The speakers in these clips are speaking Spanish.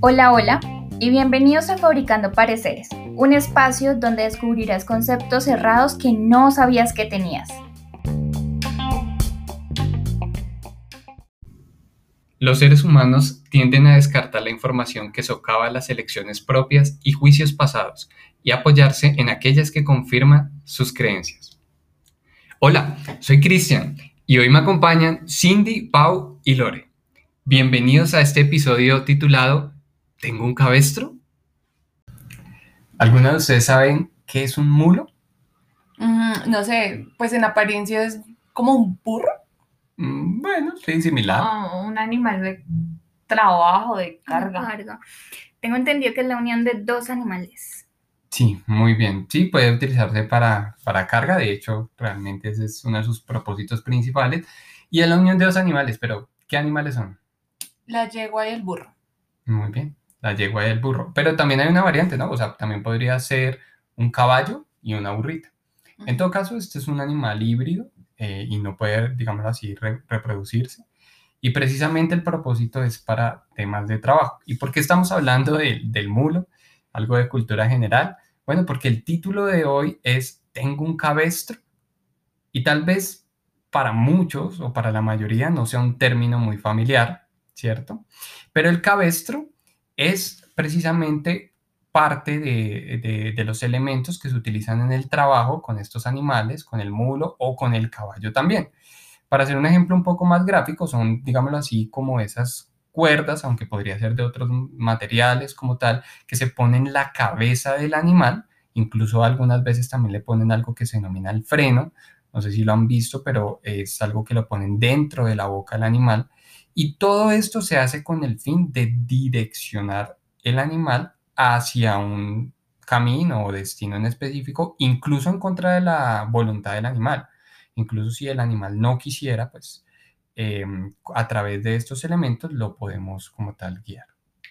Hola, hola y bienvenidos a Fabricando Pareceres, un espacio donde descubrirás conceptos cerrados que no sabías que tenías. Los seres humanos tienden a descartar la información que socava las elecciones propias y juicios pasados y apoyarse en aquellas que confirman sus creencias. Hola, soy Cristian y hoy me acompañan Cindy, Pau y Lore. Bienvenidos a este episodio titulado ¿Tengo un cabestro? ¿Alguna de ustedes saben qué es un mulo? Mm, no sé, pues en apariencia es como un burro. Mm, bueno, sí, similar. Oh, un animal de trabajo, de carga. Tengo entendido que es la unión de dos animales. Sí, muy bien. Sí, puede utilizarse para, para carga. De hecho, realmente ese es uno de sus propósitos principales. Y es la unión de dos animales, pero ¿qué animales son? La yegua y el burro. Muy bien la yegua y el burro. Pero también hay una variante, ¿no? O sea, también podría ser un caballo y una burrita. En todo caso, este es un animal híbrido eh, y no puede, digamos así, reproducirse. Y precisamente el propósito es para temas de trabajo. ¿Y por qué estamos hablando del mulo? Algo de cultura general. Bueno, porque el título de hoy es Tengo un cabestro. Y tal vez para muchos o para la mayoría no sea un término muy familiar, ¿cierto? Pero el cabestro es precisamente parte de, los elementos que se utilizan en el trabajo con estos animales, con el mulo o con el caballo también. Para hacer un ejemplo un poco más gráfico, son, digámoslo así, como esas cuerdas, aunque podría ser de otros materiales como tal, que se ponen en la cabeza del animal, incluso algunas veces también le ponen algo que se denomina el freno, no sé si lo han visto, pero es algo que lo ponen dentro de la boca del animal. Y todo esto se hace con el fin de direccionar el animal hacia un camino o destino en específico, incluso en contra de la voluntad del animal. Incluso si el animal no quisiera, pues em, a través de estos elementos lo podemos como tal guiar.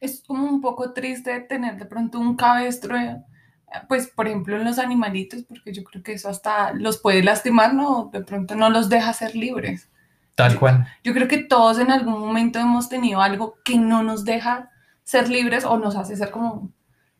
Es como un poco triste tener de pronto un cabestro, eh, pues por ejemplo en los animalitos, porque yo creo que eso hasta los puede lastimar, ¿no? De pronto no los deja ser libres. Tal cual. Yo creo que todos en algún momento hemos tenido algo que no nos deja ser libres o nos hace ser como,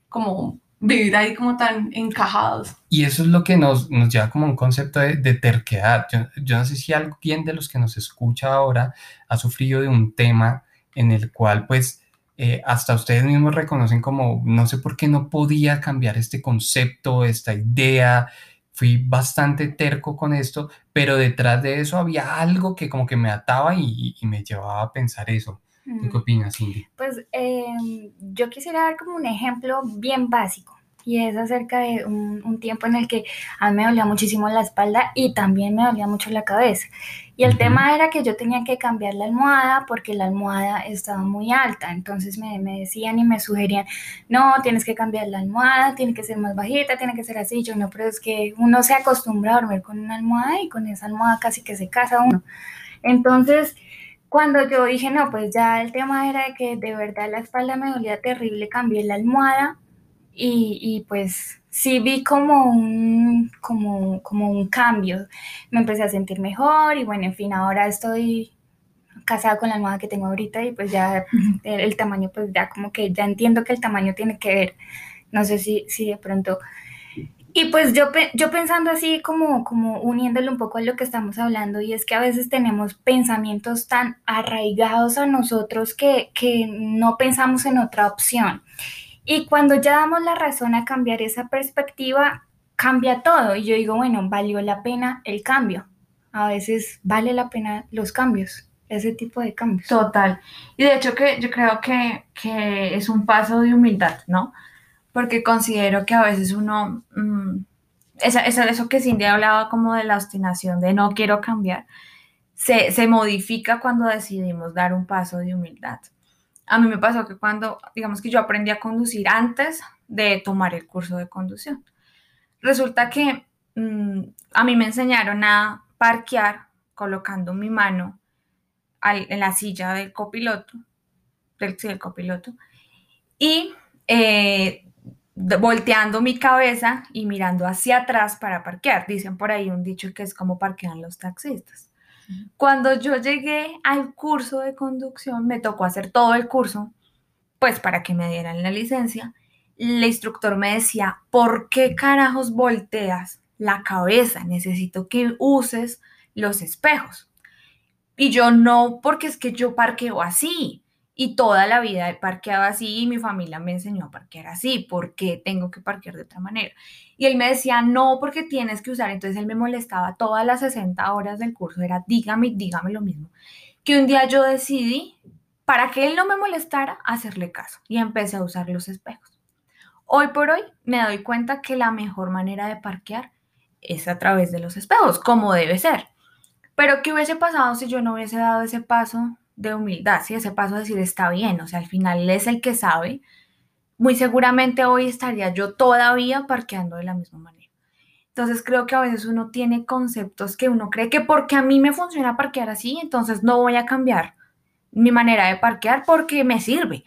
como vivir ahí como tan encajados. Y eso es lo que nos, nos lleva como un concepto de, terquedad. Yo, yo, no sé si alguien de los que nos escucha ahora ha sufrido de un tema en el cual pues eh, hasta ustedes mismos reconocen como no sé por qué no podía cambiar este concepto, esta idea, fui bastante terco con esto, pero detrás de eso había algo que como que me ataba y, me llevaba a pensar eso. ¿Tú qué opinas, Cindy? Pues em, yo quisiera dar como un ejemplo bien básico y es acerca de un, tiempo en el que a mí me dolía muchísimo la espalda y también me dolía mucho la cabeza. Y el tema era que yo tenía que cambiar la almohada porque la almohada estaba muy alta. Entonces me, me, decían y me sugerían, no, tienes que cambiar la almohada, tiene que ser más bajita, tiene que ser así. Yo no, pero es que uno se acostumbra a dormir con una almohada y con esa almohada casi que se casa uno. Entonces, cuando yo dije, no, pues ya el tema era de que de verdad la espalda me dolía terrible, cambié la almohada y, pues sí vi como un, como, como un cambio. Me empecé a sentir mejor y bueno, en fin, ahora estoy casada con la almohada que tengo ahorita y pues ya el, tamaño, pues ya como que ya entiendo que el tamaño tiene que ver. No sé si, si de pronto... Y pues yo, yo pensando así como, como uniéndolo un poco a lo que estamos hablando y es que a veces tenemos pensamientos tan arraigados a nosotros que, que no pensamos en otra opción. Y cuando ya damos la razón a cambiar esa perspectiva, cambia todo. Y yo digo, bueno, valió la pena el cambio. A veces vale la pena los cambios, ese tipo de cambios. Total. Y de hecho que yo creo que, es un paso de humildad, ¿no? Porque considero que a veces uno, mm, esa, eso que Cindy hablaba como de la obstinación, de no quiero cambiar, se, se modifica cuando decidimos dar un paso de humildad. A mí me pasó que cuando, digamos que yo aprendí a conducir antes de tomar el curso de conducción, resulta que mm, a mí me enseñaron a parquear colocando mi mano en la silla del copiloto, del, del copiloto, y eh, volteando mi cabeza y mirando hacia atrás para parquear. Dicen por ahí un dicho que es como parquean los taxistas. Cuando yo llegué al curso de conducción, me tocó hacer todo el curso, pues para que me dieran la licencia. El instructor me decía, ¿por qué carajos volteas la cabeza? Necesito que uses los espejos. Y yo no, porque es que yo parqueo así. Y toda la vida he parqueado así y mi familia me enseñó a parquear así. ¿Por qué tengo que parquear de otra manera? Y él me decía, no, porque tienes que usar. Entonces él me molestaba todas las 60 horas del curso. Era, dígame, dígame lo mismo. Que un día yo decidí, para que él no me molestara, hacerle caso. Y empecé a usar los espejos. Hoy por hoy me doy cuenta que la mejor manera de parquear es a través de los espejos, como debe ser. Pero ¿qué hubiese pasado si yo no hubiese dado ese paso de humildad? Si ese paso de decir está bien, o sea, al final él es el que sabe. Muy seguramente hoy estaría yo todavía parqueando de la misma manera. Entonces creo que a veces uno tiene conceptos que uno cree que porque a mí me funciona parquear así, entonces no voy a cambiar mi manera de parquear porque me sirve.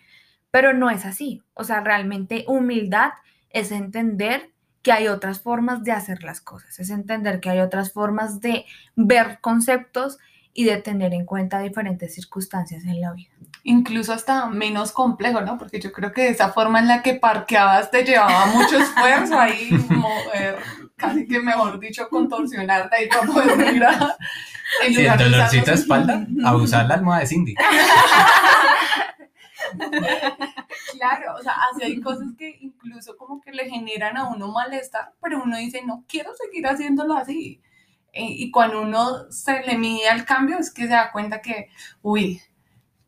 Pero no es así. O sea, realmente humildad es entender que hay otras formas de hacer las cosas, es entender que hay otras formas de ver conceptos y de tener en cuenta diferentes circunstancias en la vida. Incluso hasta menos complejo, ¿no? Porque yo creo que esa forma en la que parqueabas te llevaba mucho esfuerzo ahí, mover, casi que mejor dicho, contorsionarte ahí para poder mirar. Sí, el dolorcito de espalda, a usar la almohada de Cindy. Claro, o sea, así hay cosas que incluso como que le generan a uno malestar, pero uno dice, no quiero seguir haciéndolo así. Y, cuando uno se le mide al cambio es que se da cuenta que, uy,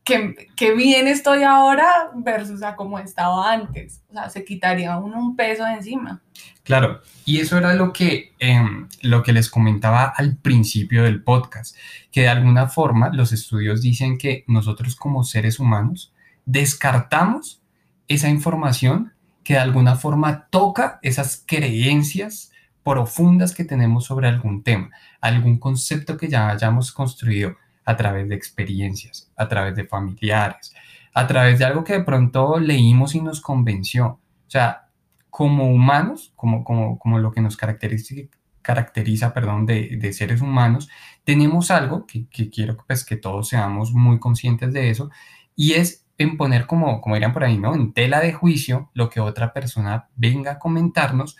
que, bien estoy ahora versus a como estaba antes. O sea, se quitaría uno un peso de encima. Claro, y eso era lo que, em, lo que les comentaba al principio del podcast, que de alguna forma los estudios dicen que nosotros como seres humanos descartamos esa información que de alguna forma toca esas creencias profundas que tenemos sobre algún tema, algún concepto que ya hayamos construido a través de experiencias, a través de familiares, a través de algo que de pronto leímos y nos convenció. O sea, como humanos, como, como, como lo que nos caracteriza, caracteriza perdón, de, de seres humanos, tenemos algo que, que quiero pues, que todos seamos muy conscientes de eso, y es en poner como, como dirían por ahí, ¿no? En tela de juicio lo que otra persona venga a comentarnos,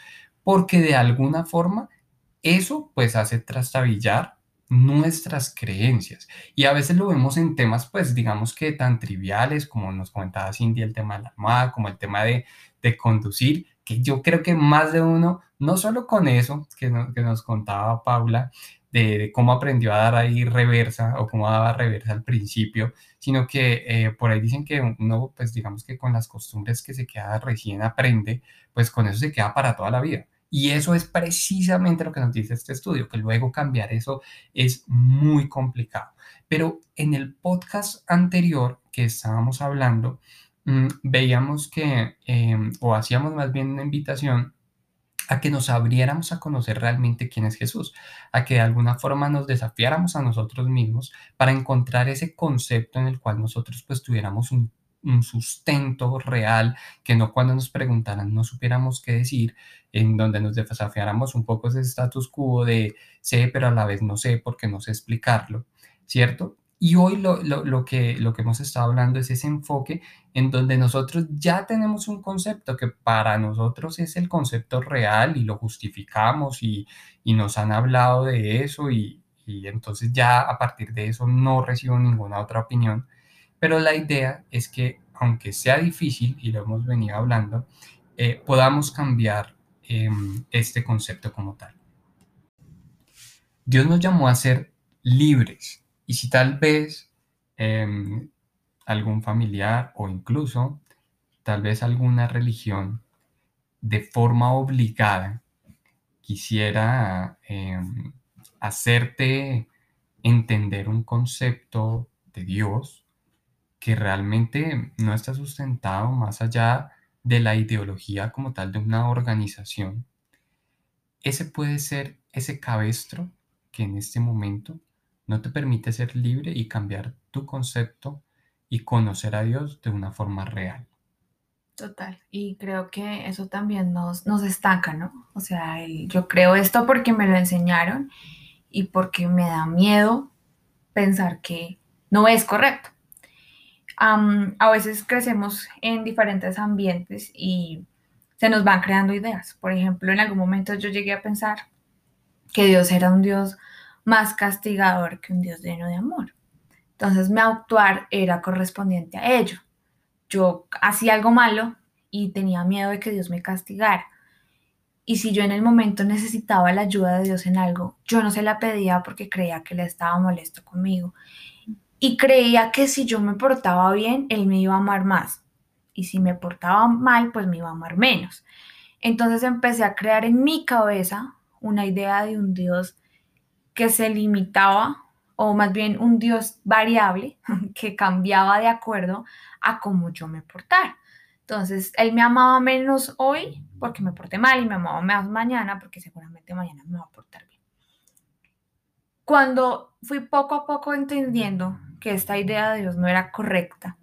porque de alguna forma eso pues hace trastabillar nuestras creencias. Y a veces lo vemos en temas, pues digamos que tan triviales como nos comentaba Cindy, el tema de la armada, como el tema de, de conducir, que yo creo que más de uno, no solo con eso que, que nos contaba Paula, de, cómo aprendió a dar ahí reversa o cómo daba reversa al principio, sino que eh, por ahí dicen que uno, pues digamos que con las costumbres que se queda recién aprende, pues con eso se queda para toda la vida. Y eso es precisamente lo que nos dice este estudio, que luego cambiar eso es muy complicado. Pero en el podcast anterior que estábamos hablando, mm, veíamos que, em, o hacíamos más bien una invitación a que nos abriéramos a conocer realmente quién es Jesús, a que de alguna forma nos desafiáramos a nosotros mismos para encontrar ese concepto en el cual nosotros pues tuviéramos un, sustento real, que no cuando nos preguntaran no supiéramos qué decir, en donde nos desafiáramos un poco ese status quo de sé, pero a la vez no sé porque no sé explicarlo, ¿cierto? Y hoy lo, lo, que, lo que hemos estado hablando es ese enfoque en donde nosotros ya tenemos un concepto que para nosotros es el concepto real y lo justificamos y, y nos han hablado de eso y, y, entonces ya a partir de eso no recibo ninguna otra opinión. Pero la idea es que aunque sea difícil, y lo hemos venido hablando, eh, podamos cambiar em, este concepto como tal. Dios nos llamó a ser libres y si tal vez em, algún familiar o incluso tal vez alguna religión de forma obligada quisiera em, hacerte entender un concepto de Dios que realmente no está sustentado más allá de la ideología como tal de una organización, ese puede ser ese cabestro que en este momento no te permite ser libre y cambiar tu concepto y conocer a Dios de una forma real. Total, y creo que eso también nos, nos destaca, ¿no? O sea, yo creo esto porque me lo enseñaron y porque me da miedo pensar que no es correcto. A veces crecemos en diferentes ambientes y se nos van creando ideas. Por ejemplo, en algún momento yo llegué a pensar que Dios era un Dios más castigador que un Dios lleno de amor. Entonces mi actuar era correspondiente a ello. Yo hacía algo malo y tenía miedo de que Dios me castigara. Y si yo en el momento necesitaba la ayuda de Dios en algo, yo no se la pedía porque creía que Él estaba molesto conmigo. Y creía que si yo me portaba bien, Él me iba a amar más. Y si me portaba mal, pues me iba a amar menos. Entonces empecé a crear en mi cabeza una idea de un Dios que se limitaba, o más bien un Dios variable, que cambiaba de acuerdo a cómo yo me portara. Entonces, Él me amaba menos hoy porque me porté mal y me amaba más mañana porque seguramente mañana me va a portar bien. Cuando fui poco a poco entendiendo que esta idea de Dios no era correcta,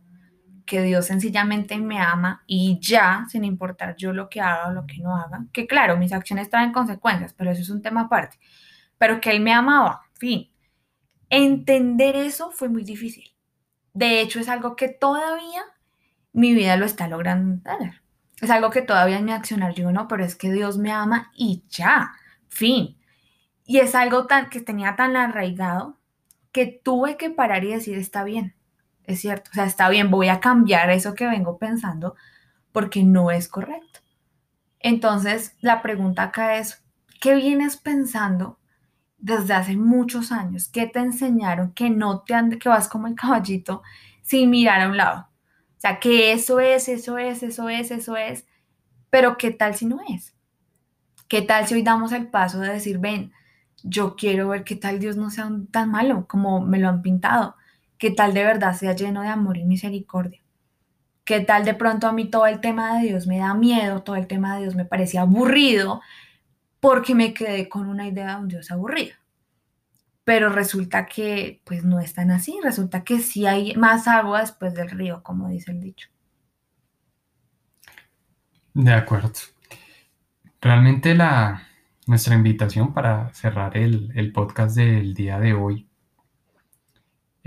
que Dios sencillamente me ama y ya, sin importar yo lo que haga o lo que no haga, que claro, mis acciones traen consecuencias, pero eso es un tema aparte, pero que Él me amaba, fin. Entender eso fue muy difícil. De hecho, es algo que todavía mi vida lo está logrando entender. Es algo que todavía en mi accionar yo no, pero es que Dios me ama y ya, fin. Y es algo tan, que tenía tan arraigado que tuve que parar y decir, está bien, es cierto, o sea, está bien, voy a cambiar eso que vengo pensando porque no es correcto. Entonces, la pregunta acá es, ¿qué vienes pensando desde hace muchos años? ¿Qué te enseñaron que no te que vas como el caballito sin mirar a un lado? O sea, que eso es, eso es, eso es, eso es, pero ¿qué tal si no es? ¿Qué tal si hoy damos el paso de decir, ven, yo quiero ver qué tal Dios no sea tan malo como me lo han pintado? ¿Qué tal de verdad sea lleno de amor y misericordia? ¿Qué tal de pronto a mí todo el tema de Dios me da miedo, todo el tema de Dios me parecía aburrido porque me quedé con una idea de un Dios aburrido? Pero resulta que pues no es tan así, resulta que sí hay más agua después del río, como dice el dicho. De acuerdo. Realmente la, nuestra invitación para cerrar el, el podcast del día de hoy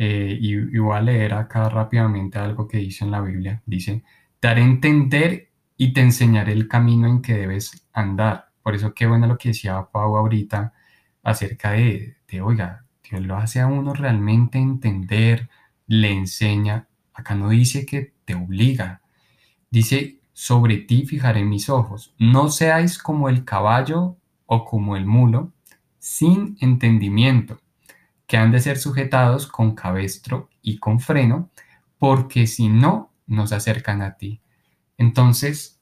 eh, y, voy a leer acá rápidamente algo que dice en la Biblia. Dice, daré a entender y te enseñaré el camino en que debes andar. Por eso qué bueno lo que decía Pau ahorita acerca de, de, oiga, Dios lo hace a uno realmente entender, le enseña. Acá no dice que te obliga. Dice, sobre ti fijaré mis ojos. No seáis como el caballo o como el mulo, sin entendimiento que han de ser sujetados con cabestro y con freno, porque si no, nos acercan a ti. Entonces,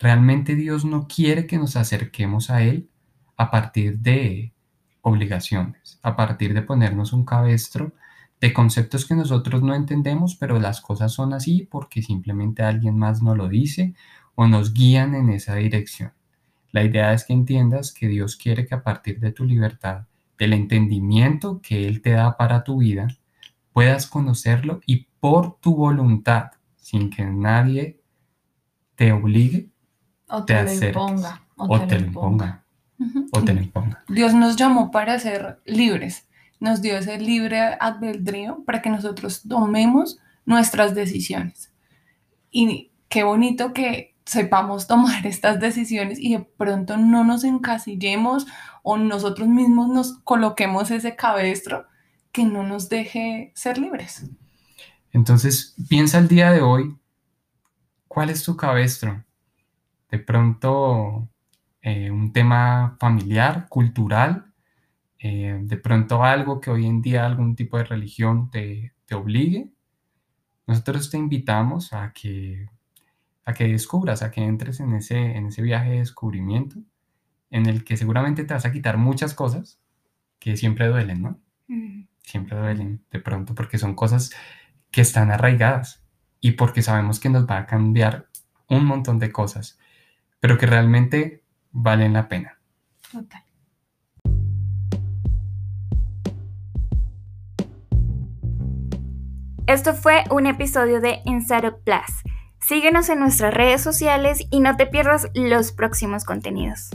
realmente Dios no quiere que nos acerquemos a Él a partir de obligaciones, a partir de ponernos un cabestro de conceptos que nosotros no entendemos, pero las cosas son así porque simplemente alguien más nos lo dice o nos guían en esa dirección. La idea es que entiendas que Dios quiere que a partir de tu libertad del entendimiento que Él te da para tu vida, puedas conocerlo y por tu voluntad, sin que nadie te obligue, o te, lo imponga. O, te, lo imponga. O te lo imponga. Dios nos llamó para ser libres. Nos dio ese libre albedrío para que nosotros tomemos nuestras decisiones. Y qué bonito que sepamos tomar estas decisiones y de pronto no nos encasillemos o nosotros mismos nos coloquemos ese cabestro que no nos deje ser libres. Entonces, piensa el día de hoy, ¿cuál es tu cabestro? De pronto, eh, un tema familiar, cultural, eh, de pronto algo que hoy en día algún tipo de religión te, te obligue. Nosotros te invitamos a que a que descubras, a que entres en ese, en ese viaje de descubrimiento en el que seguramente te vas a quitar muchas cosas que siempre duelen, ¿no? Siempre duelen de pronto porque son cosas que están arraigadas y porque sabemos que nos va a cambiar un montón de cosas, pero que realmente valen la pena. Total. Esto fue un episodio de Inside Plus. Síguenos en nuestras redes sociales y no te pierdas los próximos contenidos.